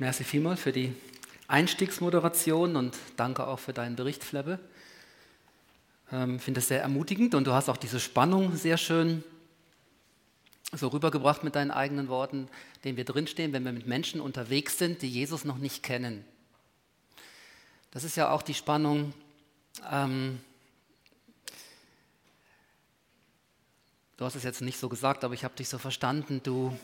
Merci vielmals für die Einstiegsmoderation und danke auch für deinen Bericht, Flebbe. Ich ähm, finde es sehr ermutigend und du hast auch diese Spannung sehr schön so rübergebracht mit deinen eigenen Worten, denen wir drinstehen, wenn wir mit Menschen unterwegs sind, die Jesus noch nicht kennen. Das ist ja auch die Spannung, ähm, du hast es jetzt nicht so gesagt, aber ich habe dich so verstanden, du,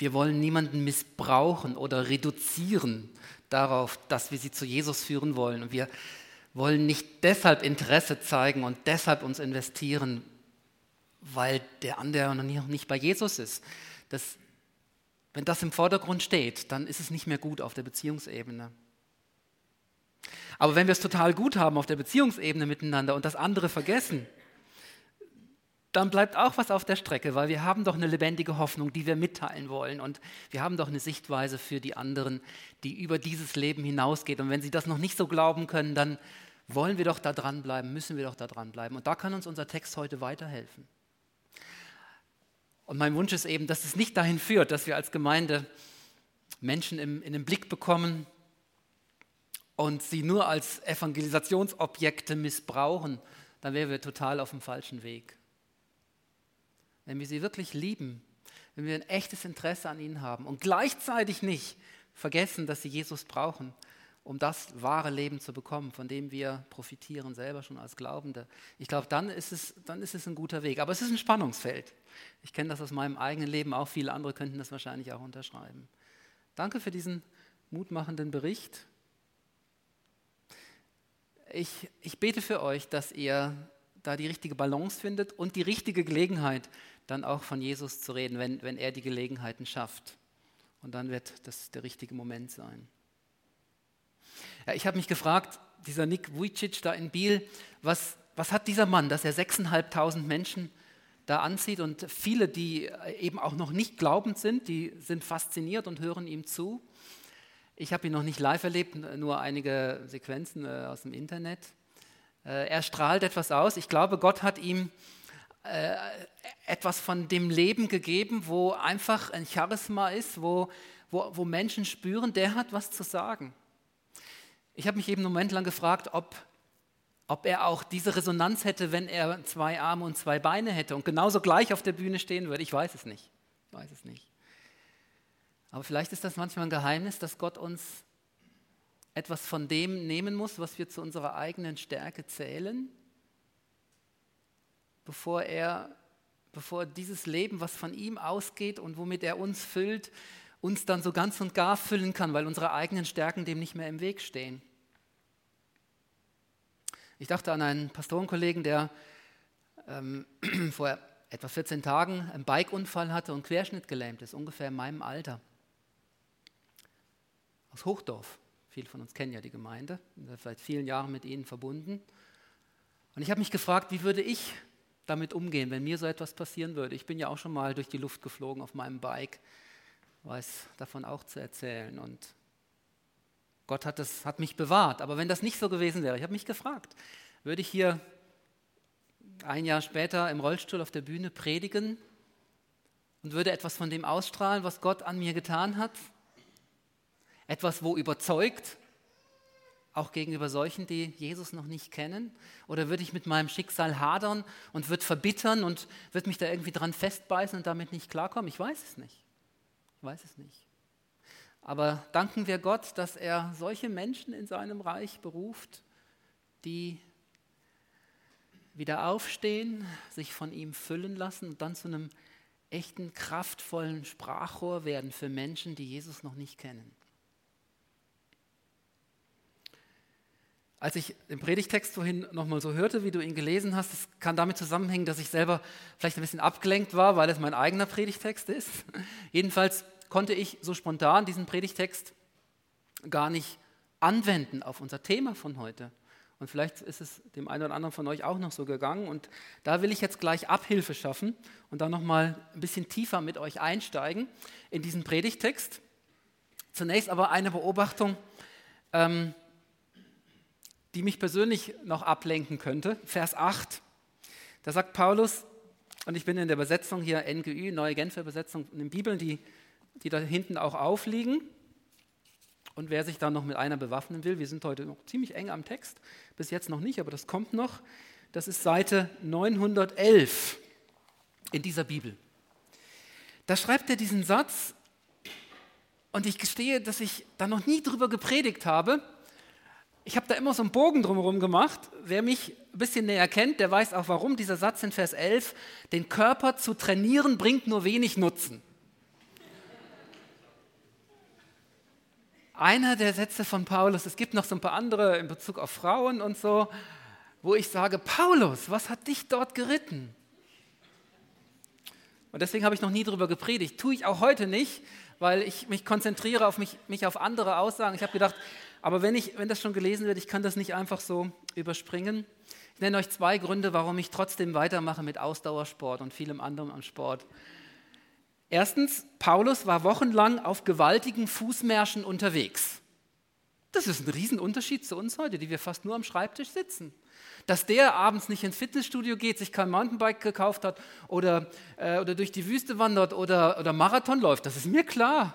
wir wollen niemanden missbrauchen oder reduzieren darauf, dass wir sie zu Jesus führen wollen. Und wir wollen nicht deshalb Interesse zeigen und deshalb uns investieren, weil der andere noch nicht bei Jesus ist. Das, wenn das im Vordergrund steht, dann ist es nicht mehr gut auf der Beziehungsebene. Aber wenn wir es total gut haben auf der Beziehungsebene miteinander und das andere vergessen, dann bleibt auch was auf der Strecke, weil wir haben doch eine lebendige Hoffnung, die wir mitteilen wollen und wir haben doch eine Sichtweise für die anderen, die über dieses Leben hinausgeht. Und wenn sie das noch nicht so glauben können, dann wollen wir doch da dranbleiben, müssen wir doch da dranbleiben. Und da kann uns unser Text heute weiterhelfen. Und mein Wunsch ist eben, dass es nicht dahin führt, dass wir als Gemeinde Menschen im, in den Blick bekommen und sie nur als Evangelisationsobjekte missbrauchen, dann wären wir total auf dem falschen Weg. Wenn wir sie wirklich lieben, wenn wir ein echtes Interesse an ihnen haben und gleichzeitig nicht vergessen, dass sie Jesus brauchen, um das wahre Leben zu bekommen, von dem wir profitieren selber schon als Glaubende. Ich glaube, dann ist es, dann ist es ein guter Weg. Aber es ist ein Spannungsfeld. Ich kenne das aus meinem eigenen Leben, auch viele andere könnten das wahrscheinlich auch unterschreiben. Danke für diesen mutmachenden Bericht. Ich, ich bete für euch, dass ihr da die richtige Balance findet und die richtige Gelegenheit, dann auch von Jesus zu reden, wenn, wenn er die Gelegenheiten schafft. Und dann wird das der richtige Moment sein. Ja, ich habe mich gefragt, dieser Nick Vujicic da in Biel, was, was hat dieser Mann, dass er 6.500 Menschen da anzieht und viele, die eben auch noch nicht glaubend sind, die sind fasziniert und hören ihm zu. Ich habe ihn noch nicht live erlebt, nur einige Sequenzen äh, aus dem Internet. Äh, er strahlt etwas aus. Ich glaube, Gott hat ihm äh, etwas von dem Leben gegeben, wo einfach ein Charisma ist, wo, wo, wo Menschen spüren, der hat was zu sagen. Ich habe mich eben einen Moment lang gefragt, ob ob er auch diese Resonanz hätte, wenn er zwei Arme und zwei Beine hätte und genauso gleich auf der Bühne stehen würde. Ich weiß es nicht. Ich weiß es nicht. Aber vielleicht ist das manchmal ein Geheimnis, dass Gott uns etwas von dem nehmen muss, was wir zu unserer eigenen Stärke zählen, bevor er, bevor dieses Leben, was von ihm ausgeht und womit er uns füllt, uns dann so ganz und gar füllen kann, weil unsere eigenen Stärken dem nicht mehr im Weg stehen. Ich dachte an einen Pastorenkollegen, der ähm, vor etwa 14 Tagen einen Bikeunfall hatte und Querschnitt gelähmt ist, ungefähr in meinem Alter. Aus Hochdorf. Viele von uns kennen ja die Gemeinde, seit vielen Jahren mit ihnen verbunden. Und ich habe mich gefragt, wie würde ich damit umgehen, wenn mir so etwas passieren würde. Ich bin ja auch schon mal durch die Luft geflogen auf meinem Bike, weiß davon auch zu erzählen. Und Gott hat, das, hat mich bewahrt. Aber wenn das nicht so gewesen wäre, ich habe mich gefragt, würde ich hier ein Jahr später im Rollstuhl auf der Bühne predigen und würde etwas von dem ausstrahlen, was Gott an mir getan hat? Etwas, wo überzeugt, auch gegenüber solchen, die Jesus noch nicht kennen? Oder würde ich mit meinem Schicksal hadern und würde verbittern und würde mich da irgendwie dran festbeißen und damit nicht klarkommen? Ich weiß es nicht. Ich weiß es nicht. Aber danken wir Gott, dass er solche Menschen in seinem Reich beruft, die wieder aufstehen, sich von ihm füllen lassen und dann zu einem echten, kraftvollen Sprachrohr werden für Menschen, die Jesus noch nicht kennen. Als ich den Predigtext vorhin nochmal so hörte, wie du ihn gelesen hast, das kann damit zusammenhängen, dass ich selber vielleicht ein bisschen abgelenkt war, weil es mein eigener Predigtext ist. Jedenfalls konnte ich so spontan diesen Predigtext gar nicht anwenden auf unser Thema von heute. Und vielleicht ist es dem einen oder anderen von euch auch noch so gegangen. Und da will ich jetzt gleich Abhilfe schaffen und da nochmal ein bisschen tiefer mit euch einsteigen in diesen Predigtext. Zunächst aber eine Beobachtung, ähm, die mich persönlich noch ablenken könnte. Vers 8. Da sagt Paulus, und ich bin in der Übersetzung hier NGÜ, Neue Genfer Übersetzung, in den Bibeln, die die da hinten auch aufliegen. Und wer sich da noch mit einer bewaffnen will, wir sind heute noch ziemlich eng am Text, bis jetzt noch nicht, aber das kommt noch. Das ist Seite 911 in dieser Bibel. Da schreibt er diesen Satz, und ich gestehe, dass ich da noch nie drüber gepredigt habe. Ich habe da immer so einen Bogen drumherum gemacht. Wer mich ein bisschen näher kennt, der weiß auch warum. Dieser Satz in Vers 11, den Körper zu trainieren, bringt nur wenig Nutzen. Einer der Sätze von Paulus, es gibt noch so ein paar andere in Bezug auf Frauen und so, wo ich sage, Paulus, was hat dich dort geritten? Und deswegen habe ich noch nie darüber gepredigt. Tue ich auch heute nicht, weil ich mich konzentriere auf mich, mich auf andere Aussagen. Ich habe gedacht, aber wenn, ich, wenn das schon gelesen wird, ich kann das nicht einfach so überspringen. Ich nenne euch zwei Gründe, warum ich trotzdem weitermache mit Ausdauersport und vielem anderen an Sport. Erstens, Paulus war wochenlang auf gewaltigen Fußmärschen unterwegs. Das ist ein Riesenunterschied zu uns heute, die wir fast nur am Schreibtisch sitzen. Dass der abends nicht ins Fitnessstudio geht, sich kein Mountainbike gekauft hat oder, äh, oder durch die Wüste wandert oder, oder Marathon läuft, das ist mir klar.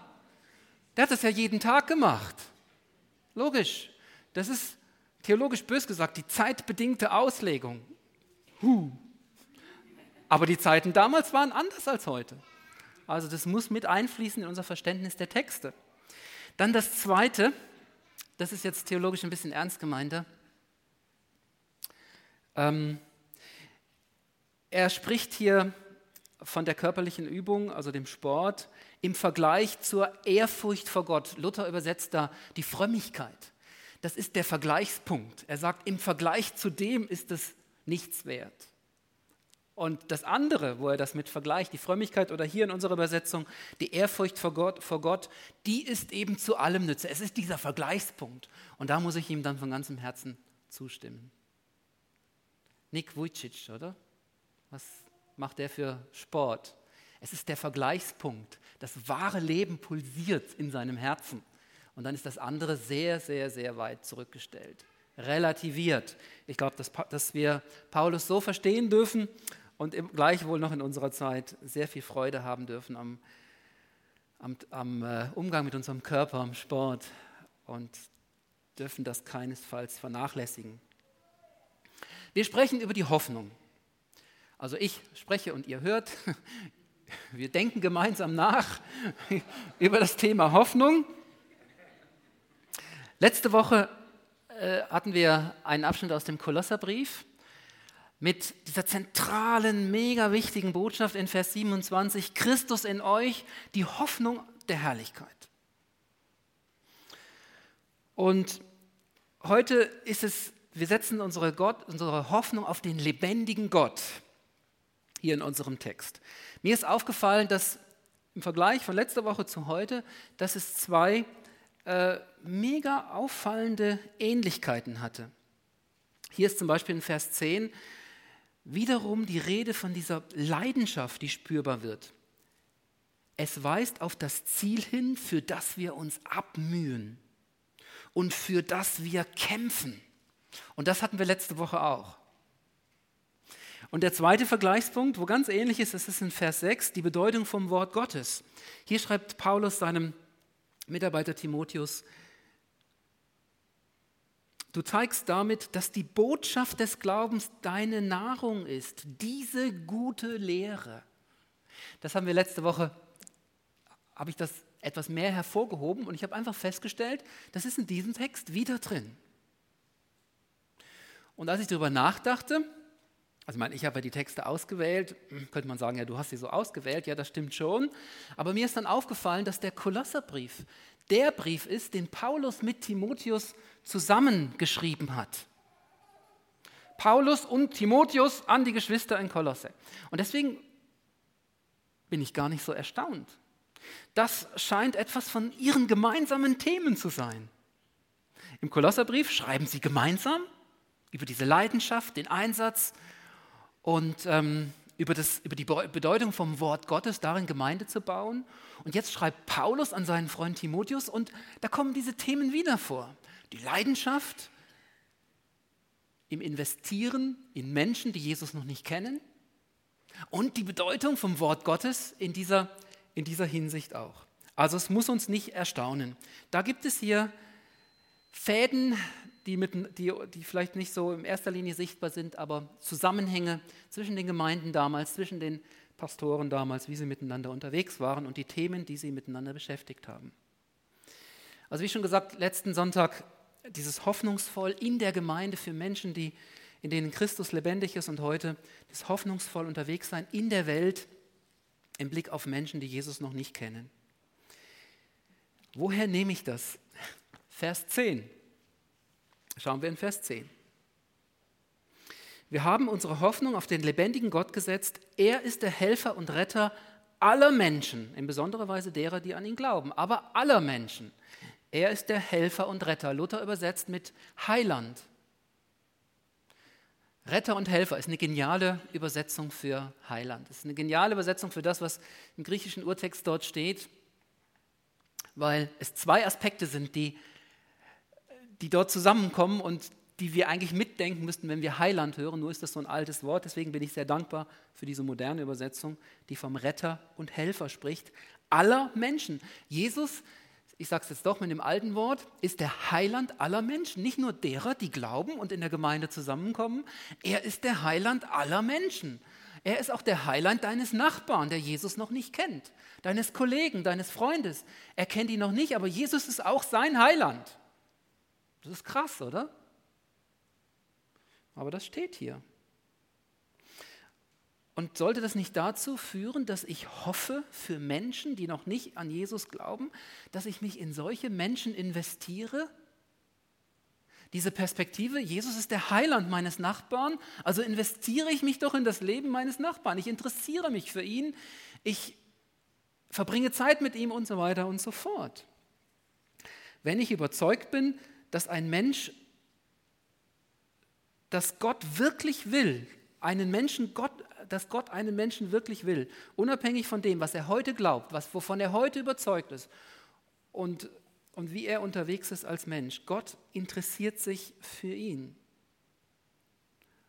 Der hat das ja jeden Tag gemacht. Logisch. Das ist theologisch bös gesagt die zeitbedingte Auslegung. Huh. Aber die Zeiten damals waren anders als heute. Also das muss mit einfließen in unser Verständnis der Texte. Dann das Zweite, das ist jetzt theologisch ein bisschen ernst gemeinter. Ähm, er spricht hier von der körperlichen Übung, also dem Sport, im Vergleich zur Ehrfurcht vor Gott. Luther übersetzt da die Frömmigkeit. Das ist der Vergleichspunkt. Er sagt, im Vergleich zu dem ist es nichts wert. Und das andere, wo er das mit vergleicht, die Frömmigkeit oder hier in unserer Übersetzung, die Ehrfurcht vor Gott, vor Gott, die ist eben zu allem Nütze. Es ist dieser Vergleichspunkt. Und da muss ich ihm dann von ganzem Herzen zustimmen. Nick Vujicic, oder? Was macht der für Sport? Es ist der Vergleichspunkt. Das wahre Leben pulsiert in seinem Herzen. Und dann ist das andere sehr, sehr, sehr weit zurückgestellt. Relativiert. Ich glaube, dass, dass wir Paulus so verstehen dürfen und gleichwohl noch in unserer Zeit sehr viel Freude haben dürfen am, am, am äh, Umgang mit unserem Körper, am Sport und dürfen das keinesfalls vernachlässigen. Wir sprechen über die Hoffnung. Also ich spreche und ihr hört. Wir denken gemeinsam nach über das Thema Hoffnung. Letzte Woche äh, hatten wir einen Abschnitt aus dem Kolosserbrief mit dieser zentralen, mega wichtigen Botschaft in Vers 27, Christus in euch, die Hoffnung der Herrlichkeit. Und heute ist es wir setzen unsere, Gott, unsere Hoffnung auf den lebendigen Gott hier in unserem Text. Mir ist aufgefallen, dass im Vergleich von letzter Woche zu heute, dass es zwei äh, mega auffallende Ähnlichkeiten hatte. Hier ist zum Beispiel in Vers 10 wiederum die Rede von dieser Leidenschaft, die spürbar wird. Es weist auf das Ziel hin, für das wir uns abmühen und für das wir kämpfen. Und das hatten wir letzte Woche auch. Und der zweite Vergleichspunkt, wo ganz ähnlich ist, das ist in Vers 6, die Bedeutung vom Wort Gottes. Hier schreibt Paulus seinem Mitarbeiter Timotheus, du zeigst damit, dass die Botschaft des Glaubens deine Nahrung ist, diese gute Lehre. Das haben wir letzte Woche, habe ich das etwas mehr hervorgehoben und ich habe einfach festgestellt, das ist in diesem Text wieder drin. Und als ich darüber nachdachte, also ich meine, ich habe ja die Texte ausgewählt, hm, könnte man sagen, ja, du hast sie so ausgewählt, ja, das stimmt schon. Aber mir ist dann aufgefallen, dass der Kolosserbrief der Brief ist, den Paulus mit Timotheus zusammengeschrieben hat. Paulus und Timotheus an die Geschwister in Kolosse. Und deswegen bin ich gar nicht so erstaunt. Das scheint etwas von ihren gemeinsamen Themen zu sein. Im Kolosserbrief schreiben sie gemeinsam über diese Leidenschaft, den Einsatz und ähm, über, das, über die Bedeutung vom Wort Gottes, darin Gemeinde zu bauen. Und jetzt schreibt Paulus an seinen Freund Timotheus und da kommen diese Themen wieder vor. Die Leidenschaft im Investieren in Menschen, die Jesus noch nicht kennen und die Bedeutung vom Wort Gottes in dieser, in dieser Hinsicht auch. Also es muss uns nicht erstaunen. Da gibt es hier Fäden, die, mit, die, die vielleicht nicht so in erster Linie sichtbar sind, aber Zusammenhänge zwischen den Gemeinden damals, zwischen den Pastoren damals, wie sie miteinander unterwegs waren und die Themen, die sie miteinander beschäftigt haben. Also wie schon gesagt, letzten Sonntag dieses hoffnungsvoll in der Gemeinde für Menschen, die, in denen Christus lebendig ist und heute das hoffnungsvoll unterwegs sein in der Welt im Blick auf Menschen, die Jesus noch nicht kennen. Woher nehme ich das? Vers 10. Schauen wir in Vers 10. Wir haben unsere Hoffnung auf den lebendigen Gott gesetzt. Er ist der Helfer und Retter aller Menschen, in besonderer Weise derer, die an ihn glauben, aber aller Menschen. Er ist der Helfer und Retter. Luther übersetzt mit Heiland. Retter und Helfer ist eine geniale Übersetzung für Heiland. Es ist eine geniale Übersetzung für das, was im griechischen Urtext dort steht, weil es zwei Aspekte sind, die die dort zusammenkommen und die wir eigentlich mitdenken müssten, wenn wir Heiland hören. Nur ist das so ein altes Wort. Deswegen bin ich sehr dankbar für diese moderne Übersetzung, die vom Retter und Helfer spricht. Aller Menschen. Jesus, ich sage es jetzt doch mit dem alten Wort, ist der Heiland aller Menschen. Nicht nur derer, die glauben und in der Gemeinde zusammenkommen. Er ist der Heiland aller Menschen. Er ist auch der Heiland deines Nachbarn, der Jesus noch nicht kennt. Deines Kollegen, deines Freundes. Er kennt ihn noch nicht, aber Jesus ist auch sein Heiland. Das ist krass, oder? Aber das steht hier. Und sollte das nicht dazu führen, dass ich hoffe für Menschen, die noch nicht an Jesus glauben, dass ich mich in solche Menschen investiere? Diese Perspektive, Jesus ist der Heiland meines Nachbarn, also investiere ich mich doch in das Leben meines Nachbarn. Ich interessiere mich für ihn, ich verbringe Zeit mit ihm und so weiter und so fort. Wenn ich überzeugt bin, dass ein Mensch, dass Gott wirklich will, einen Menschen, Gott, dass Gott einen Menschen wirklich will, unabhängig von dem, was er heute glaubt, was, wovon er heute überzeugt ist und, und wie er unterwegs ist als Mensch. Gott interessiert sich für ihn.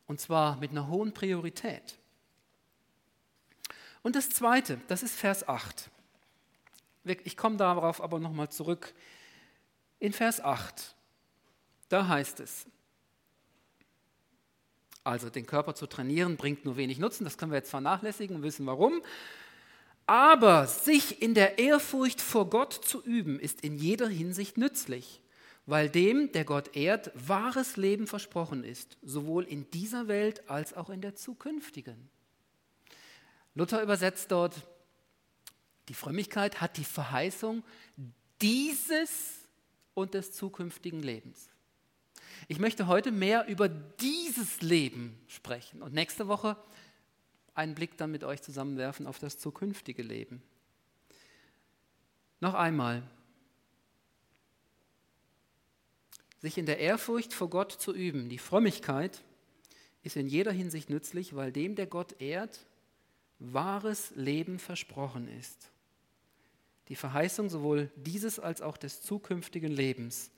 Und zwar mit einer hohen Priorität. Und das Zweite, das ist Vers 8. Ich komme darauf aber nochmal zurück. In Vers 8 da heißt es, also den Körper zu trainieren bringt nur wenig Nutzen, das können wir jetzt vernachlässigen und wissen warum. Aber sich in der Ehrfurcht vor Gott zu üben, ist in jeder Hinsicht nützlich, weil dem, der Gott ehrt, wahres Leben versprochen ist, sowohl in dieser Welt als auch in der zukünftigen. Luther übersetzt dort, die Frömmigkeit hat die Verheißung dieses und des zukünftigen Lebens. Ich möchte heute mehr über dieses Leben sprechen und nächste Woche einen Blick dann mit euch zusammenwerfen auf das zukünftige Leben. Noch einmal, sich in der Ehrfurcht vor Gott zu üben, die Frömmigkeit ist in jeder Hinsicht nützlich, weil dem, der Gott ehrt, wahres Leben versprochen ist. Die Verheißung sowohl dieses als auch des zukünftigen Lebens.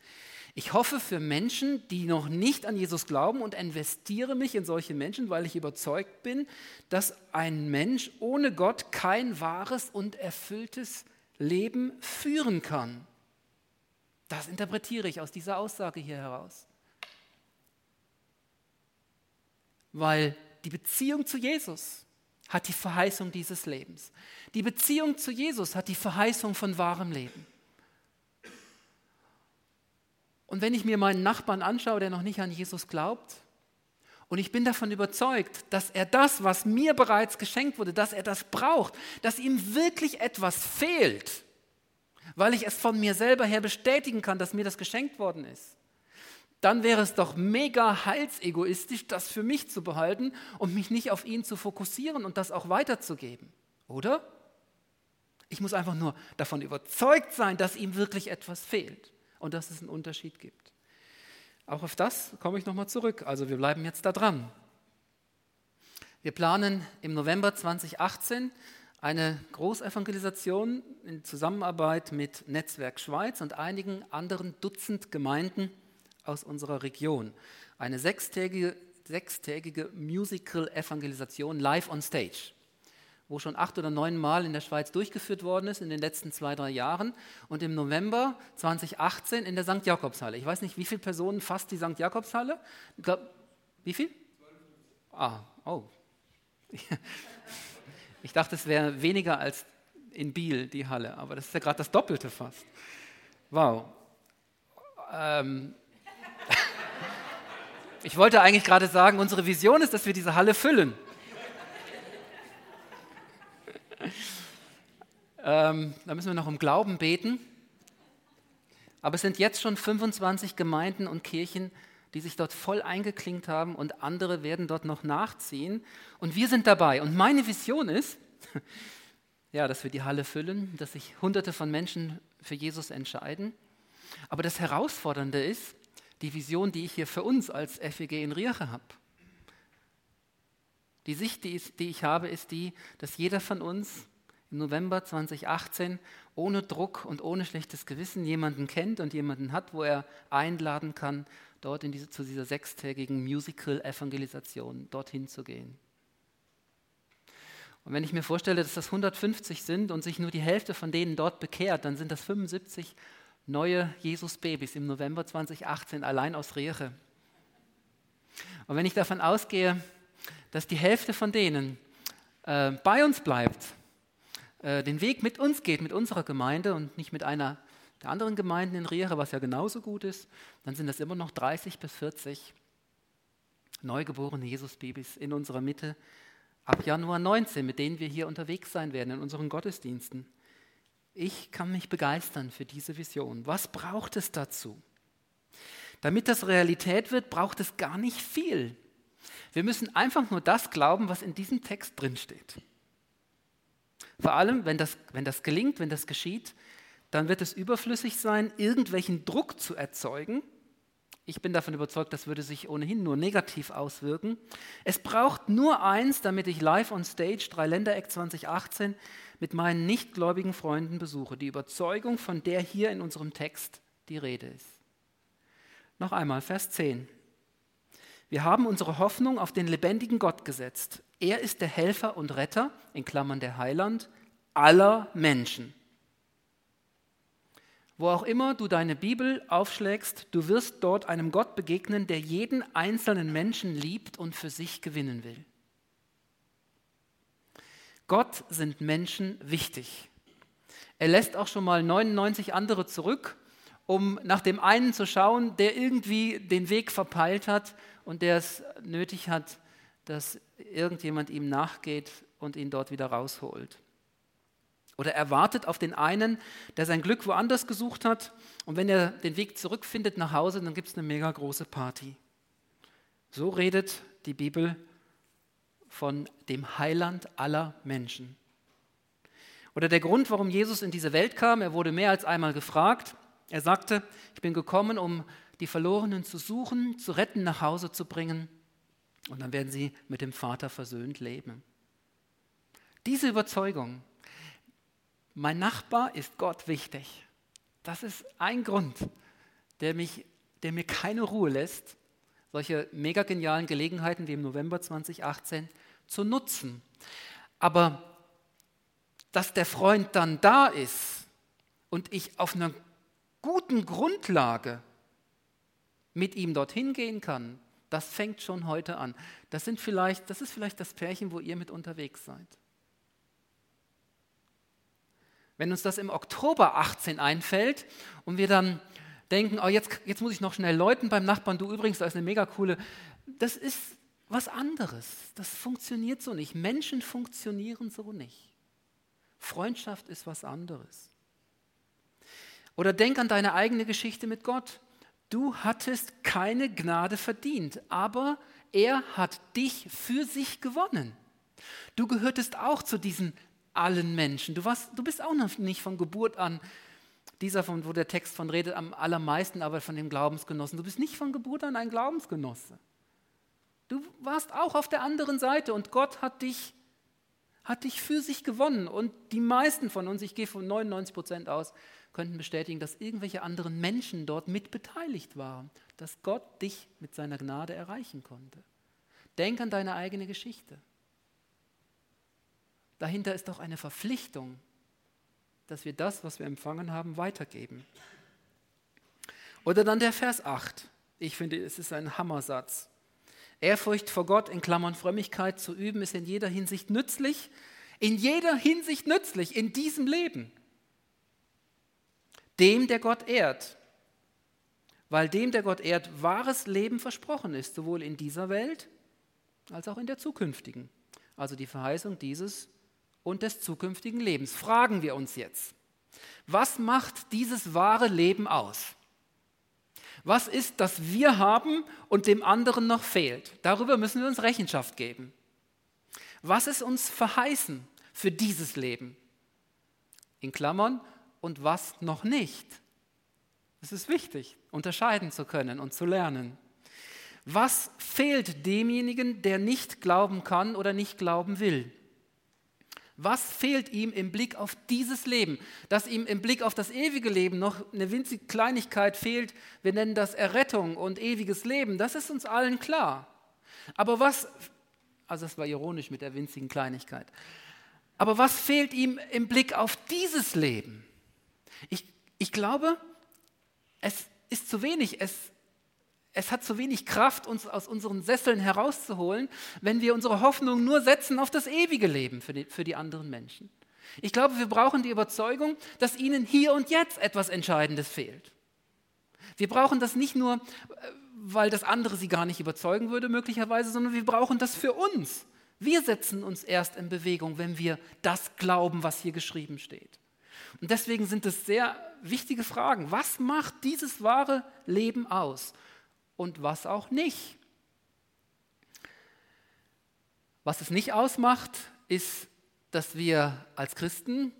Ich hoffe für Menschen, die noch nicht an Jesus glauben und investiere mich in solche Menschen, weil ich überzeugt bin, dass ein Mensch ohne Gott kein wahres und erfülltes Leben führen kann. Das interpretiere ich aus dieser Aussage hier heraus. Weil die Beziehung zu Jesus hat die Verheißung dieses Lebens. Die Beziehung zu Jesus hat die Verheißung von wahrem Leben. Und wenn ich mir meinen Nachbarn anschaue, der noch nicht an Jesus glaubt, und ich bin davon überzeugt, dass er das, was mir bereits geschenkt wurde, dass er das braucht, dass ihm wirklich etwas fehlt, weil ich es von mir selber her bestätigen kann, dass mir das geschenkt worden ist, dann wäre es doch mega heilsegoistisch, das für mich zu behalten und mich nicht auf ihn zu fokussieren und das auch weiterzugeben, oder? Ich muss einfach nur davon überzeugt sein, dass ihm wirklich etwas fehlt und dass es einen Unterschied gibt. Auch auf das komme ich nochmal zurück. Also wir bleiben jetzt da dran. Wir planen im November 2018 eine Großevangelisation in Zusammenarbeit mit Netzwerk Schweiz und einigen anderen Dutzend Gemeinden aus unserer Region. Eine sechstägige, sechstägige Musical-Evangelisation live on stage. Wo schon acht oder neun Mal in der Schweiz durchgeführt worden ist in den letzten zwei, drei Jahren. Und im November 2018 in der St. Jakobshalle. Ich weiß nicht, wie viele Personen fasst die St. Jakobshalle? Wie viel? Ah, oh. Ich dachte, es wäre weniger als in Biel die Halle, aber das ist ja gerade das Doppelte fast. Wow. Ähm, ich wollte eigentlich gerade sagen, unsere Vision ist, dass wir diese Halle füllen. Ähm, da müssen wir noch um Glauben beten. Aber es sind jetzt schon 25 Gemeinden und Kirchen, die sich dort voll eingeklinkt haben und andere werden dort noch nachziehen. Und wir sind dabei. Und meine Vision ist, ja, dass wir die Halle füllen, dass sich Hunderte von Menschen für Jesus entscheiden. Aber das Herausfordernde ist die Vision, die ich hier für uns als FEG in Rieche habe. Die Sicht, die ich, die ich habe, ist die, dass jeder von uns im November 2018 ohne Druck und ohne schlechtes Gewissen jemanden kennt und jemanden hat, wo er einladen kann, dort diese, zu dieser sechstägigen Musical-Evangelisation dorthin zu gehen. Und wenn ich mir vorstelle, dass das 150 sind und sich nur die Hälfte von denen dort bekehrt, dann sind das 75 neue Jesus-Babys im November 2018 allein aus Rieche. Und wenn ich davon ausgehe, dass die Hälfte von denen äh, bei uns bleibt, äh, den Weg mit uns geht, mit unserer Gemeinde und nicht mit einer der anderen Gemeinden in Rieche, was ja genauso gut ist, dann sind das immer noch 30 bis 40 neugeborene Jesus-Babys in unserer Mitte, ab Januar 19, mit denen wir hier unterwegs sein werden in unseren Gottesdiensten. Ich kann mich begeistern für diese Vision. Was braucht es dazu? Damit das Realität wird, braucht es gar nicht viel. Wir müssen einfach nur das glauben, was in diesem Text drinsteht. Vor allem, wenn das, wenn das gelingt, wenn das geschieht, dann wird es überflüssig sein, irgendwelchen Druck zu erzeugen, ich bin davon überzeugt, das würde sich ohnehin nur negativ auswirken. Es braucht nur eins, damit ich live on stage Dreiländereck 2018 mit meinen nichtgläubigen Freunden besuche. Die Überzeugung, von der hier in unserem Text die Rede ist. Noch einmal, Vers 10. Wir haben unsere Hoffnung auf den lebendigen Gott gesetzt. Er ist der Helfer und Retter, in Klammern der Heiland, aller Menschen. Wo auch immer du deine Bibel aufschlägst, du wirst dort einem Gott begegnen, der jeden einzelnen Menschen liebt und für sich gewinnen will. Gott sind Menschen wichtig. Er lässt auch schon mal 99 andere zurück, um nach dem einen zu schauen, der irgendwie den Weg verpeilt hat und der es nötig hat, dass irgendjemand ihm nachgeht und ihn dort wieder rausholt. Oder er wartet auf den einen, der sein Glück woanders gesucht hat. Und wenn er den Weg zurückfindet nach Hause, dann gibt es eine mega große Party. So redet die Bibel von dem Heiland aller Menschen. Oder der Grund, warum Jesus in diese Welt kam, er wurde mehr als einmal gefragt. Er sagte, ich bin gekommen, um die Verlorenen zu suchen, zu retten, nach Hause zu bringen. Und dann werden sie mit dem Vater versöhnt leben. Diese Überzeugung, mein Nachbar ist Gott wichtig. Das ist ein Grund, der, mich, der mir keine Ruhe lässt, solche mega genialen Gelegenheiten wie im November 2018 zu nutzen. Aber dass der Freund dann da ist und ich auf einer guten Grundlage mit ihm dorthin gehen kann, das fängt schon heute an. Das, sind vielleicht, das ist vielleicht das Pärchen, wo ihr mit unterwegs seid. Wenn uns das im Oktober 18 einfällt und wir dann denken, oh, jetzt, jetzt muss ich noch schnell läuten beim Nachbarn, du übrigens, da ist eine mega coole, das ist was anderes. Das funktioniert so nicht. Menschen funktionieren so nicht. Freundschaft ist was anderes. Oder denk an deine eigene Geschichte mit Gott. Du hattest keine Gnade verdient, aber er hat dich für sich gewonnen. Du gehörtest auch zu diesen allen Menschen. Du, warst, du bist auch noch nicht von Geburt an dieser, von, wo der Text von redet, am allermeisten aber von dem Glaubensgenossen. Du bist nicht von Geburt an ein Glaubensgenosse. Du warst auch auf der anderen Seite und Gott hat dich, hat dich für sich gewonnen. Und die meisten von uns, ich gehe von 99 Prozent aus, könnten bestätigen, dass irgendwelche anderen Menschen dort mitbeteiligt waren, dass Gott dich mit seiner Gnade erreichen konnte. Denk an deine eigene Geschichte. dahinter ist doch eine Verpflichtung, dass wir das, was wir empfangen haben, weitergeben. Oder dann der Vers 8. Ich finde, es ist ein Hammersatz. Ehrfurcht vor Gott in Klammern Frömmigkeit zu üben, ist in jeder Hinsicht nützlich. In jeder Hinsicht nützlich in diesem Leben. Dem, der Gott ehrt. Weil dem, der Gott ehrt, wahres Leben versprochen ist, sowohl in dieser Welt als auch in der zukünftigen. Also die Verheißung dieses und des zukünftigen Lebens. Fragen wir uns jetzt, was macht dieses wahre Leben aus? Was ist, das wir haben und dem anderen noch fehlt? Darüber müssen wir uns Rechenschaft geben. Was ist uns verheißen für dieses Leben? In Klammern, und was noch nicht? Es ist wichtig, unterscheiden zu können und zu lernen. Was fehlt demjenigen, der nicht glauben kann oder nicht glauben will? Was fehlt ihm im Blick auf dieses Leben? Dass ihm im Blick auf das ewige Leben noch eine winzige Kleinigkeit fehlt, wir nennen das Errettung und ewiges Leben, das ist uns allen klar. Aber was, also das war ironisch mit der winzigen Kleinigkeit, aber was fehlt ihm im Blick auf dieses Leben? Ich, ich glaube, es ist zu wenig, es es hat zu wenig Kraft, uns aus unseren Sesseln herauszuholen, wenn wir unsere Hoffnung nur setzen auf das ewige Leben für die, für die anderen Menschen. Ich glaube, wir brauchen die Überzeugung, dass ihnen hier und jetzt etwas Entscheidendes fehlt. Wir brauchen das nicht nur, äh, weil das andere sie gar nicht überzeugen würde, möglicherweise, sondern wir brauchen das für uns. Wir setzen uns erst in Bewegung, wenn wir das glauben, was hier geschrieben steht. Und deswegen sind es sehr wichtige Fragen. Was macht dieses wahre Leben aus? und was auch nicht. Was es nicht ausmacht, ist, dass wir als Christen,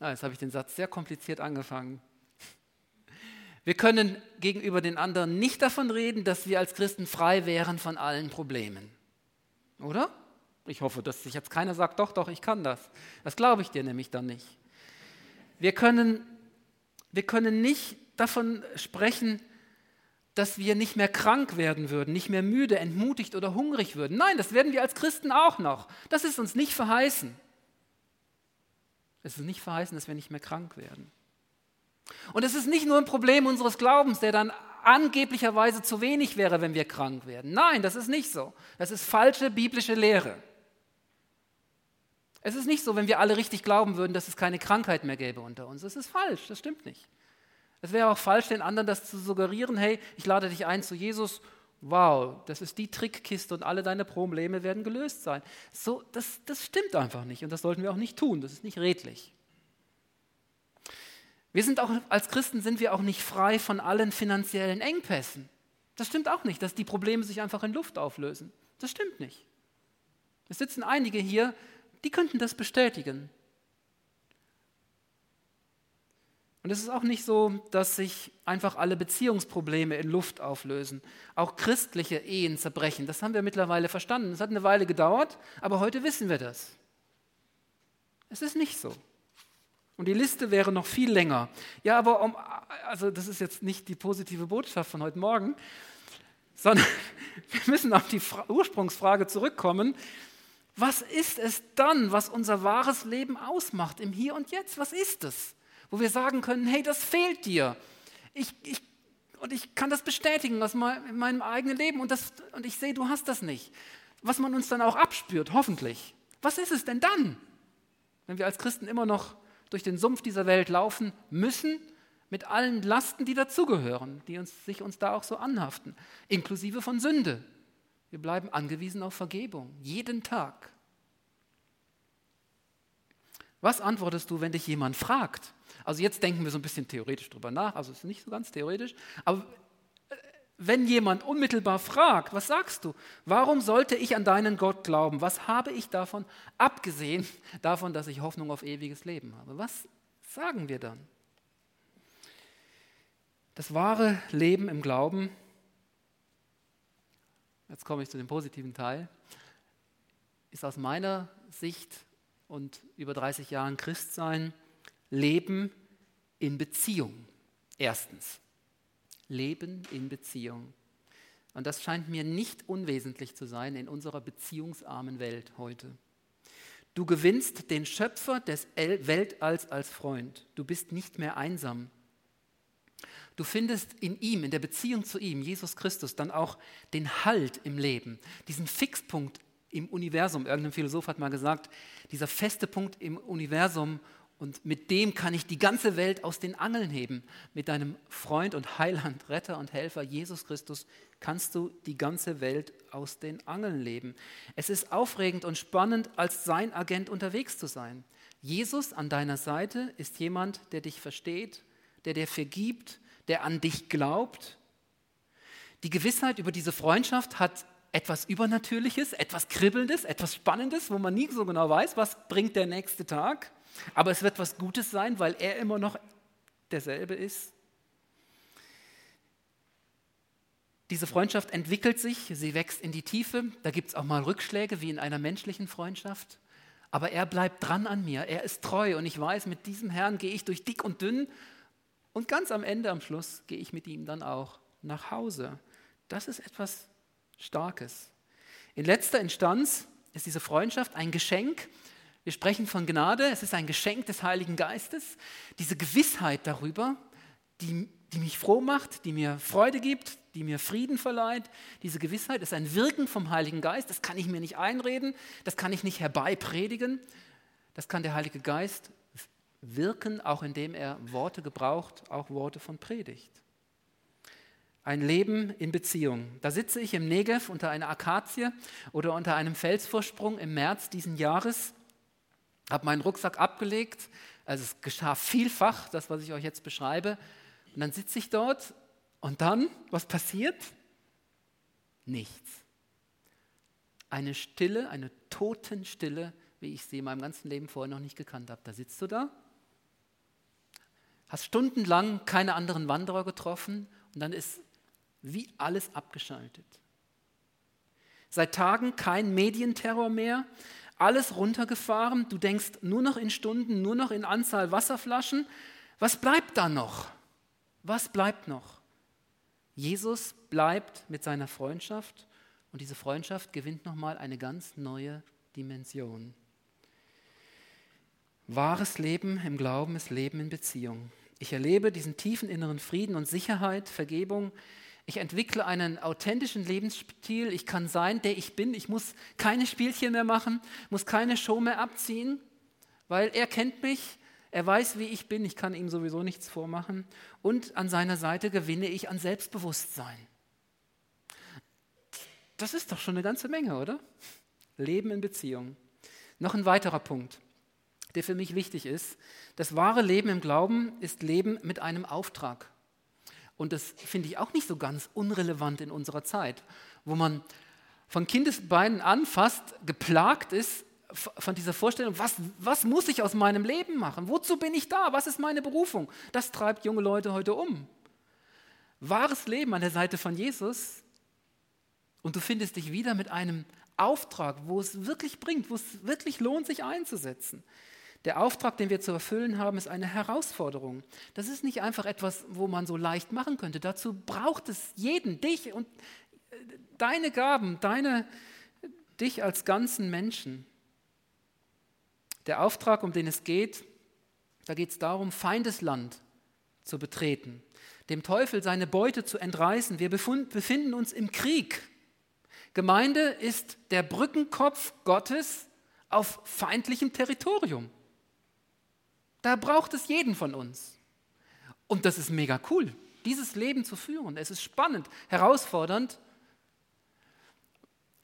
ah, jetzt habe ich den Satz sehr kompliziert angefangen, wir können gegenüber den anderen nicht davon reden, dass wir als Christen frei wären von allen Problemen. Oder? Ich hoffe, dass sich jetzt keiner sagt, doch, doch, ich kann das. Das glaube ich dir nämlich dann nicht. Wir können, wir können nicht davon sprechen, dass wir nicht mehr krank werden würden, nicht mehr müde, entmutigt oder hungrig würden. Nein, das werden wir als Christen auch noch. Das ist uns nicht verheißen. Es ist nicht verheißen, dass wir nicht mehr krank werden. Und es ist nicht nur ein Problem unseres Glaubens, der dann angeblicherweise zu wenig wäre, wenn wir krank werden. Nein, das ist nicht so. Das ist falsche biblische Lehre. Es ist nicht so, wenn wir alle richtig glauben würden, dass es keine Krankheit mehr gäbe unter uns. Das ist falsch, das stimmt nicht. Es wäre auch falsch, den anderen das zu suggerieren, hey, ich lade dich ein zu Jesus, wow, das ist die Trickkiste und alle deine Probleme werden gelöst sein. So, das, das stimmt einfach nicht und das sollten wir auch nicht tun, das ist nicht redlich. Wir sind auch, als Christen sind wir auch nicht frei von allen finanziellen Engpässen. Das stimmt auch nicht, dass die Probleme sich einfach in Luft auflösen. Das stimmt nicht. Es sitzen einige hier, die könnten das bestätigen. Und es ist auch nicht so, dass sich einfach alle Beziehungsprobleme in Luft auflösen. Auch christliche Ehen zerbrechen. Das haben wir mittlerweile verstanden. Es hat eine Weile gedauert, aber heute wissen wir das. Es ist nicht so. Und die Liste wäre noch viel länger. Ja, aber um, also das ist jetzt nicht die positive Botschaft von heute Morgen, sondern wir müssen auf die Ursprungsfrage zurückkommen. Was ist es dann, was unser wahres Leben ausmacht im Hier und Jetzt? Was ist es? wo wir sagen können, hey, das fehlt dir. Ich, ich, und ich kann das bestätigen aus meinem eigenen Leben und, das, und ich sehe, du hast das nicht. Was man uns dann auch abspürt, hoffentlich. Was ist es denn dann, wenn wir als Christen immer noch durch den Sumpf dieser Welt laufen müssen, mit allen Lasten, die dazugehören, die uns, sich uns da auch so anhaften, inklusive von Sünde. Wir bleiben angewiesen auf Vergebung, jeden Tag. Was antwortest du, wenn dich jemand fragt? Also jetzt denken wir so ein bisschen theoretisch drüber nach, also es ist nicht so ganz theoretisch, aber äh, wenn jemand unmittelbar fragt, was sagst du? Warum sollte ich an deinen Gott glauben? Was habe ich davon, abgesehen davon, dass ich Hoffnung auf ewiges Leben habe? Was sagen wir dann? Das wahre Leben im Glauben, jetzt komme ich zu dem positiven Teil, ist aus meiner Sicht und über 30 Jahren Christsein Leben in Beziehung. Erstens. Leben in Beziehung. Und das scheint mir nicht unwesentlich zu sein in unserer beziehungsarmen Welt heute. Du gewinnst den Schöpfer des Weltalls als Freund. Du bist nicht mehr einsam. Du findest in ihm, in der Beziehung zu ihm, Jesus Christus, dann auch den Halt im Leben, diesen Fixpunkt im Universum. Irgendein Philosoph hat mal gesagt, dieser feste Punkt im Universum und mit dem kann ich die ganze Welt aus den Angeln heben. Mit deinem Freund und Heiland, Retter und Helfer Jesus Christus kannst du die ganze Welt aus den Angeln leben. Es ist aufregend und spannend, als sein Agent unterwegs zu sein. Jesus an deiner Seite ist jemand, der dich versteht, der dir vergibt, der an dich glaubt. Die Gewissheit über diese Freundschaft hat etwas Übernatürliches, etwas Kribbelndes, etwas Spannendes, wo man nie so genau weiß, was bringt der nächste Tag. Aber es wird was Gutes sein, weil er immer noch derselbe ist. Diese Freundschaft entwickelt sich, sie wächst in die Tiefe. Da gibt es auch mal Rückschläge wie in einer menschlichen Freundschaft. Aber er bleibt dran an mir, er ist treu und ich weiß, mit diesem Herrn gehe ich durch dick und dünn und ganz am Ende, am Schluss, gehe ich mit ihm dann auch nach Hause. Das ist etwas Starkes. In letzter Instanz ist diese Freundschaft ein Geschenk. Wir sprechen von Gnade, es ist ein Geschenk des Heiligen Geistes. Diese Gewissheit darüber, die, die mich froh macht, die mir Freude gibt, die mir Frieden verleiht. Diese Gewissheit ist ein Wirken vom Heiligen Geist. Das kann ich mir nicht einreden, das kann ich nicht herbeipredigen. Das kann der Heilige Geist wirken, auch indem er Worte gebraucht, auch Worte von Predigt. Ein Leben in Beziehung. Da sitze ich im Negev unter einer Akazie oder unter einem Felsvorsprung im März diesen Jahres, habe meinen Rucksack abgelegt. Also es geschah vielfach, das, was ich euch jetzt beschreibe. Und dann sitze ich dort und dann, was passiert? Nichts. Eine Stille, eine Totenstille, wie ich sie in meinem ganzen Leben vorher noch nicht gekannt habe. Da sitzt du da hast stundenlang keine anderen Wanderer getroffen und dann ist wie alles abgeschaltet. Seit Tagen kein Medienterror mehr, alles runtergefahren, du denkst nur noch in Stunden, nur noch in Anzahl Wasserflaschen. Was bleibt da noch? Was bleibt noch? Jesus bleibt mit seiner Freundschaft und diese Freundschaft gewinnt nochmal eine ganz neue Dimension. Wahres Leben im Glauben ist Leben in Beziehung. Ich erlebe diesen tiefen inneren Frieden und Sicherheit, Vergebung. Ich entwickle einen authentischen Lebensstil. Ich kann sein, der ich bin. Ich muss keine Spielchen mehr machen, muss keine Show mehr abziehen, weil er kennt mich. Er weiß, wie ich bin. Ich kann ihm sowieso nichts vormachen. Und an seiner Seite gewinne ich an Selbstbewusstsein. Das ist doch schon eine ganze Menge, oder? Leben in Beziehung. Noch ein weiterer Punkt der für mich wichtig ist. Das wahre Leben im Glauben ist Leben mit einem Auftrag. Und das finde ich auch nicht so ganz unrelevant in unserer Zeit, wo man von Kindesbeinen an fast geplagt ist von dieser Vorstellung, was, was muss ich aus meinem Leben machen? Wozu bin ich da? Was ist meine Berufung? Das treibt junge Leute heute um. Wahres Leben an der Seite von Jesus und du findest dich wieder mit einem Auftrag, wo es wirklich bringt, wo es wirklich lohnt, sich einzusetzen. Der Auftrag, den wir zu erfüllen haben, ist eine Herausforderung. Das ist nicht einfach etwas, wo man so leicht machen könnte. Dazu braucht es jeden, dich und äh, deine Gaben, deine, dich als ganzen Menschen. Der Auftrag, um den es geht, da geht es darum, Feindesland zu betreten, dem Teufel seine Beute zu entreißen. Wir befinden uns im Krieg. Gemeinde ist der Brückenkopf Gottes auf feindlichem Territorium. Da braucht es jeden von uns. Und das ist mega cool, dieses Leben zu führen. Es ist spannend, herausfordernd.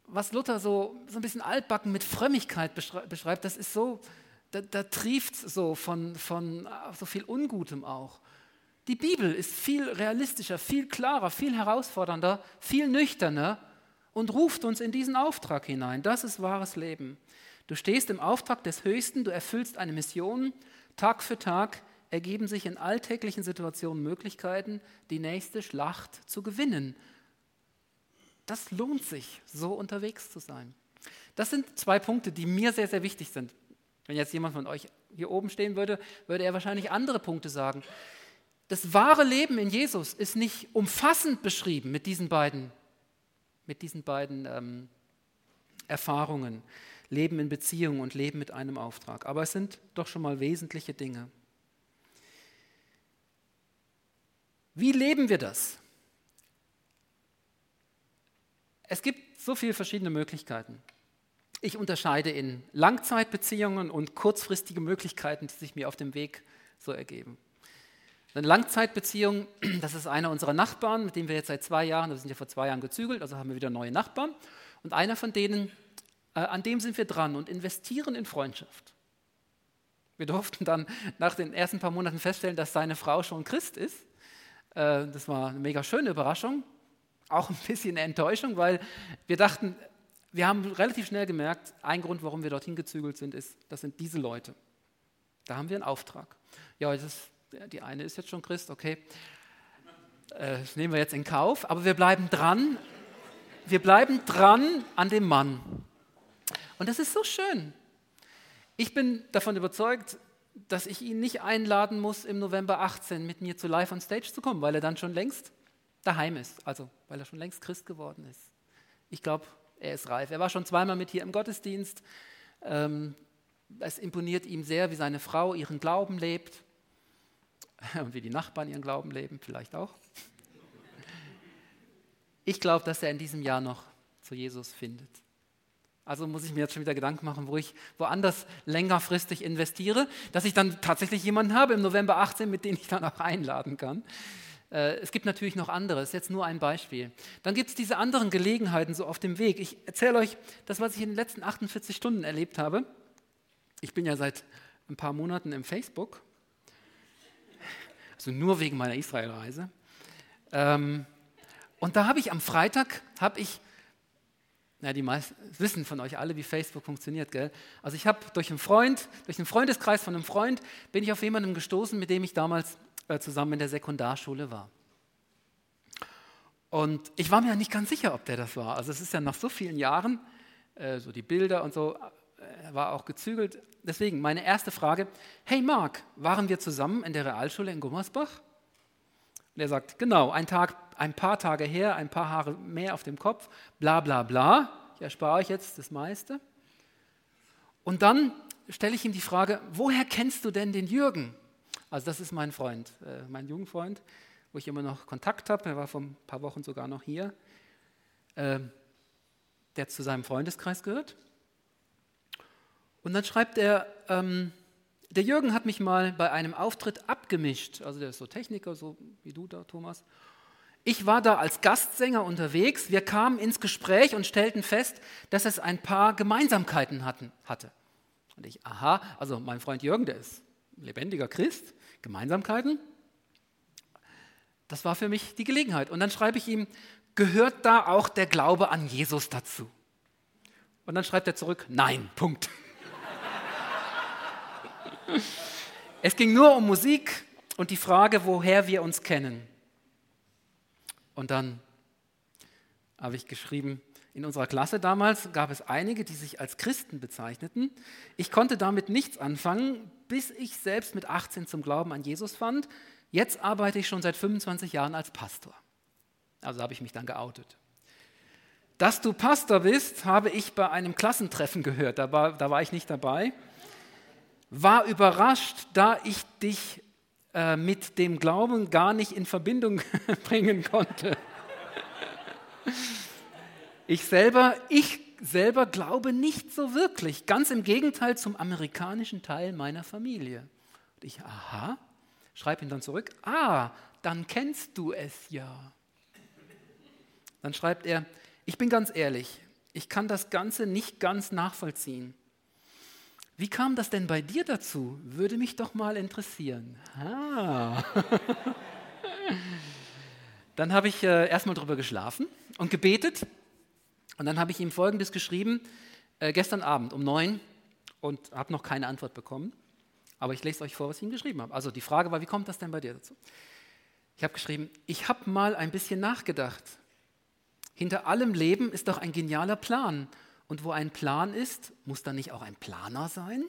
Was Luther so, so ein bisschen altbacken mit Frömmigkeit beschreibt, das ist so, da, da trieft es so von, von so viel Ungutem auch. Die Bibel ist viel realistischer, viel klarer, viel herausfordernder, viel nüchterner und ruft uns in diesen Auftrag hinein. Das ist wahres Leben. Du stehst im Auftrag des Höchsten, du erfüllst eine Mission Tag für Tag ergeben sich in alltäglichen Situationen Möglichkeiten, die nächste Schlacht zu gewinnen. Das lohnt sich, so unterwegs zu sein. Das sind zwei Punkte, die mir sehr, sehr wichtig sind. Wenn jetzt jemand von euch hier oben stehen würde, würde er wahrscheinlich andere Punkte sagen. Das wahre Leben in Jesus ist nicht umfassend beschrieben mit diesen beiden, mit diesen beiden ähm, Erfahrungen, Leben in Beziehungen und Leben mit einem Auftrag. Aber es sind doch schon mal wesentliche Dinge. Wie leben wir das? Es gibt so viele verschiedene Möglichkeiten. Ich unterscheide in Langzeitbeziehungen und kurzfristige Möglichkeiten, die sich mir auf dem Weg so ergeben. Eine Langzeitbeziehung, das ist einer unserer Nachbarn, mit dem wir jetzt seit zwei Jahren, wir sind ja vor zwei Jahren gezügelt, also haben wir wieder neue Nachbarn. Und einer von denen, an dem sind wir dran und investieren in Freundschaft. Wir durften dann nach den ersten paar Monaten feststellen, dass seine Frau schon Christ ist. Äh, das war eine mega schöne Überraschung, auch ein bisschen Enttäuschung, weil wir dachten, wir haben relativ schnell gemerkt, ein Grund, warum wir dorthin gezügelt sind, ist, das sind diese Leute. Da haben wir einen Auftrag. Ja, das die eine ist jetzt schon Christ, okay. Äh, das nehmen wir jetzt in Kauf, aber wir bleiben dran. Wir bleiben dran an dem Mann. Und das ist so schön. Ich bin davon überzeugt, dass ich ihn nicht einladen muss, im November 18 mit mir zu Live on Stage zu kommen, weil er dann schon längst daheim ist, also weil er schon längst Christ geworden ist. Ich glaube, er ist reif. Er war schon zweimal mit hier im Gottesdienst. Ähm, es imponiert ihm sehr, wie seine Frau ihren Glauben lebt und wie die Nachbarn ihren Glauben leben, vielleicht auch. Ich glaube, dass er in diesem Jahr noch zu Jesus findet. Also muss ich mir jetzt schon wieder Gedanken machen, wo ich woanders längerfristig investiere, dass ich dann tatsächlich jemanden habe im November 18, mit dem ich dann auch einladen kann. Äh, es gibt natürlich noch andere, ist jetzt nur ein Beispiel. Dann gibt es diese anderen Gelegenheiten so auf dem Weg. Ich erzähle euch das, was ich in den letzten 48 Stunden erlebt habe. Ich bin ja seit ein paar Monaten im Facebook also nur wegen meiner Israelreise. Ähm, und da habe ich am Freitag, habe ich, na, die meisten wissen von euch alle, wie Facebook funktioniert, gell? Also ich habe durch einen Freund, durch einen Freundeskreis von einem Freund, bin ich auf jemanden gestoßen, mit dem ich damals äh, zusammen in der Sekundarschule war. Und ich war mir nicht ganz sicher, ob der das war. Also es ist ja nach so vielen Jahren, äh, so die Bilder und so, er war auch gezügelt. Deswegen meine erste Frage, hey Marc, waren wir zusammen in der Realschule in Gummersbach? Und er sagt, genau, ein, Tag, ein paar Tage her, ein paar Haare mehr auf dem Kopf, bla bla bla. Ich erspare euch jetzt das meiste. Und dann stelle ich ihm die Frage, woher kennst du denn den Jürgen? Also das ist mein Freund, äh, mein Jugendfreund, wo ich immer noch Kontakt habe. Er war vor ein paar Wochen sogar noch hier. Äh, der zu seinem Freundeskreis gehört. Und dann schreibt er, ähm, der Jürgen hat mich mal bei einem Auftritt abgemischt, also der ist so Techniker, so wie du da, Thomas. Ich war da als Gastsänger unterwegs, wir kamen ins Gespräch und stellten fest, dass es ein paar Gemeinsamkeiten hatten, hatte. Und ich, aha, also mein Freund Jürgen, der ist lebendiger Christ, Gemeinsamkeiten. Das war für mich die Gelegenheit. Und dann schreibe ich ihm, gehört da auch der Glaube an Jesus dazu? Und dann schreibt er zurück, nein, Punkt. Es ging nur um Musik und die Frage, woher wir uns kennen. Und dann habe ich geschrieben, in unserer Klasse damals gab es einige, die sich als Christen bezeichneten. Ich konnte damit nichts anfangen, bis ich selbst mit 18 zum Glauben an Jesus fand. Jetzt arbeite ich schon seit 25 Jahren als Pastor. Also habe ich mich dann geoutet. Dass du Pastor bist, habe ich bei einem Klassentreffen gehört. Da war, da war ich nicht dabei war überrascht, da ich dich äh, mit dem Glauben gar nicht in Verbindung bringen konnte. Ich selber, ich selber glaube nicht so wirklich. Ganz im Gegenteil zum amerikanischen Teil meiner Familie. Und ich, aha, schreibe ihn dann zurück. Ah, dann kennst du es ja. Dann schreibt er, ich bin ganz ehrlich, ich kann das Ganze nicht ganz nachvollziehen. Wie kam das denn bei dir dazu? Würde mich doch mal interessieren. Ah. Dann habe ich äh, erstmal drüber geschlafen und gebetet. Und dann habe ich ihm Folgendes geschrieben, äh, gestern Abend um neun und habe noch keine Antwort bekommen. Aber ich lese euch vor, was ich ihm geschrieben habe. Also die Frage war, wie kommt das denn bei dir dazu? Ich habe geschrieben, ich habe mal ein bisschen nachgedacht. Hinter allem Leben ist doch ein genialer Plan. Und wo ein Plan ist, muss da nicht auch ein Planer sein?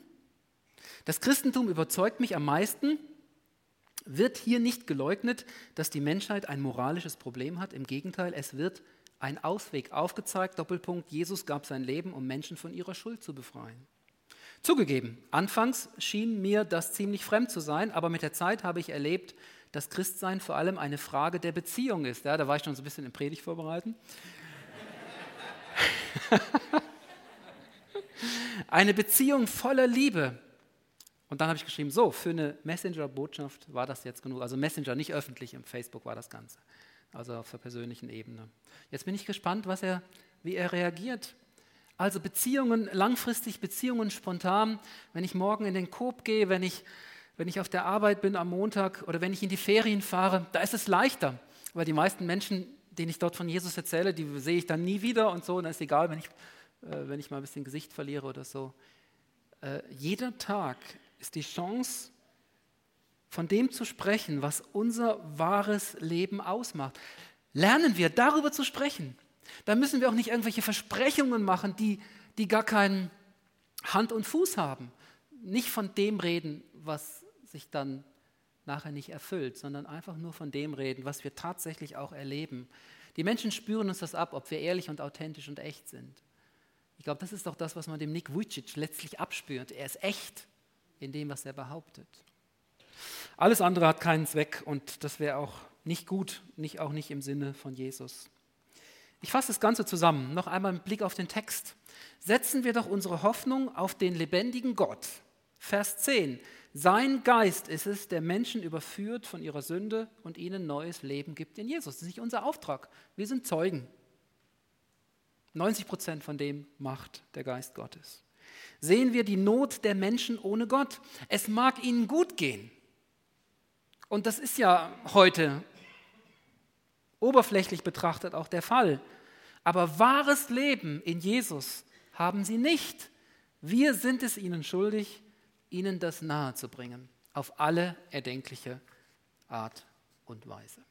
Das Christentum überzeugt mich am meisten, wird hier nicht geleugnet, dass die Menschheit ein moralisches Problem hat. Im Gegenteil, es wird ein Ausweg aufgezeigt. Doppelpunkt, Jesus gab sein Leben, um Menschen von ihrer Schuld zu befreien. Zugegeben, anfangs schien mir das ziemlich fremd zu sein, aber mit der Zeit habe ich erlebt, dass Christsein vor allem eine Frage der Beziehung ist. Ja, da war ich schon so ein bisschen im Predigt vorbereiten. Eine Beziehung voller Liebe. Und dann habe ich geschrieben, so, für eine Messenger-Botschaft war das jetzt genug. Also Messenger, nicht öffentlich, im Facebook war das Ganze. Also auf der persönlichen Ebene. Jetzt bin ich gespannt, was er, wie er reagiert. Also Beziehungen, langfristig Beziehungen spontan, wenn ich morgen in den Coop gehe, wenn ich, wenn ich auf der Arbeit bin am Montag oder wenn ich in die Ferien fahre, da ist es leichter, weil die meisten Menschen, denen ich dort von Jesus erzähle, die sehe ich dann nie wieder und so, und dann ist egal, wenn ich, äh, wenn ich mal ein bisschen Gesicht verliere oder so. Äh, jeder Tag ist die Chance, von dem zu sprechen, was unser wahres Leben ausmacht. Lernen wir darüber zu sprechen. Da müssen wir auch nicht irgendwelche Versprechungen machen, die, die gar keinen Hand und Fuß haben. Nicht von dem reden, was sich dann nachher nicht erfüllt, sondern einfach nur von dem reden, was wir tatsächlich auch erleben. Die Menschen spüren uns das ab, ob wir ehrlich und authentisch und echt sind. Ich glaube, das ist doch das, was man dem Nick Vujicic letztlich abspürt. Er ist echt in dem, was er behauptet. Alles andere hat keinen Zweck und das wäre auch nicht gut, nicht, auch nicht im Sinne von Jesus. Ich fasse das Ganze zusammen. Noch einmal mit Blick auf den Text. Setzen wir doch unsere Hoffnung auf den lebendigen Gott. Vers 10. Sein Geist ist es, der Menschen überführt von ihrer Sünde und ihnen neues Leben gibt in Jesus. Das ist nicht unser Auftrag. Wir sind Zeugen. 90 Prozent von dem macht der Geist Gottes. Sehen wir die Not der Menschen ohne Gott. Es mag ihnen gut gehen. Und das ist ja heute oberflächlich betrachtet auch der Fall. Aber wahres Leben in Jesus haben sie nicht. Wir sind es ihnen schuldig, ihnen das nahezubringen, auf alle erdenkliche Art und Weise.